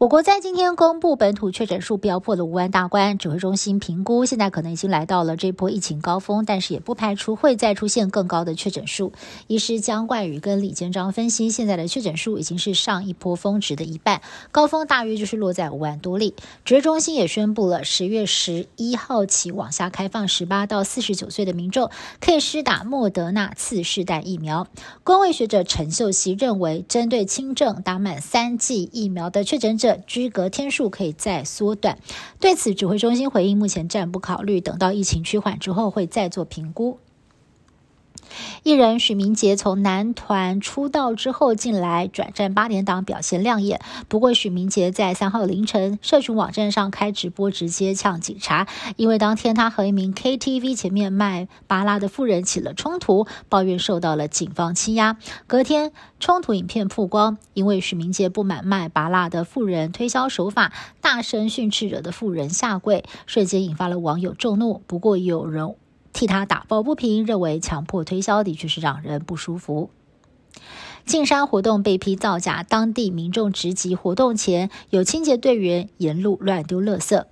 我国在今天公布本土确诊数飙破了五万大关，指挥中心评估现在可能已经来到了这波疫情高峰，但是也不排除会再出现更高的确诊数。医师江冠宇跟李建章分析，现在的确诊数已经是上一波峰值的一半，高峰大约就是落在五万多例。指挥中心也宣布了，十月十一号起往下开放十八到四十九岁的民众可以施打莫德纳次世代疫苗。公卫学者陈秀熙认为，针对轻症打满三剂疫苗的确诊者。居隔天数可以再缩短。对此，指挥中心回应，目前暂不考虑，等到疫情趋缓之后会再做评估。艺人许明杰从男团出道之后进来转战八点档，表现亮眼。不过，许明杰在三号凌晨社群网站上开直播，直接呛警察，因为当天他和一名 KTV 前面卖巴拉的妇人起了冲突，抱怨受到了警方欺压。隔天，冲突影片曝光，因为许明杰不满卖巴拉的妇人推销手法，大声训斥，惹得妇人下跪，瞬间引发了网友众怒。不过，有人。替他打抱不平，认为强迫推销的确是让人不舒服。进山活动被批造假，当地民众直击活动前，有清洁队员沿路乱丢垃圾。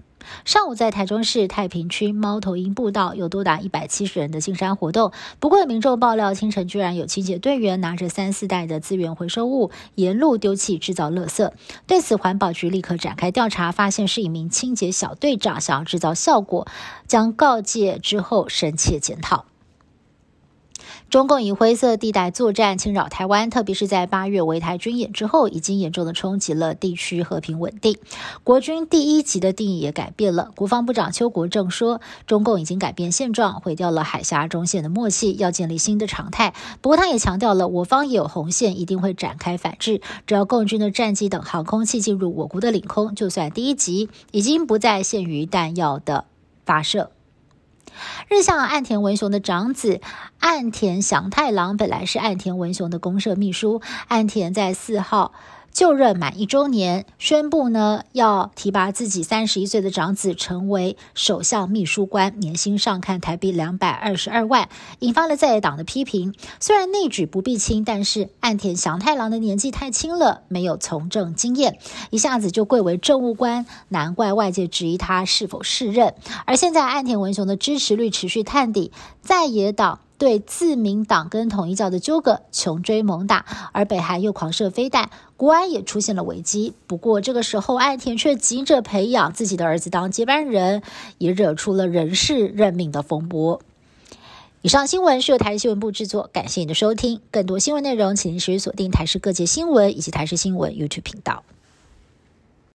上午在台中市太平区猫头鹰步道有多达一百七十人的进山活动，不过有民众爆料，清晨居然有清洁队员拿着三四袋的资源回收物沿路丢弃，制造垃圾。对此，环保局立刻展开调查，发现是一名清洁小队长想要制造效果，将告诫之后深切检讨。中共以灰色地带作战侵扰台湾，特别是在八月围台军演之后，已经严重的冲击了地区和平稳定。国军第一级的定义也改变了。国防部长邱国正说，中共已经改变现状，毁掉了海峡中线的默契，要建立新的常态。不过他也强调了，我方也有红线，一定会展开反制。只要共军的战机等航空器进入我国的领空，就算第一级，已经不再限于弹药的发射。日向岸田文雄的长子岸田祥太郎本来是岸田文雄的公社秘书，岸田在四号。就任满一周年，宣布呢要提拔自己三十一岁的长子成为首相秘书官，年薪上看台币两百二十二万，引发了在野党的批评。虽然内举不必亲，但是岸田祥太郎的年纪太轻了，没有从政经验，一下子就贵为政务官，难怪外界质疑他是否适任。而现在岸田文雄的支持率持续探底，在野党。对自民党跟统一教的纠葛穷追猛打，而北韩又狂射飞弹，国安也出现了危机。不过这个时候，岸田却急着培养自己的儿子当接班人，也惹出了人事任命的风波。以上新闻是由台视新闻部制作，感谢你的收听。更多新闻内容，请持续锁定台视各界新闻以及台视新闻 YouTube 频道。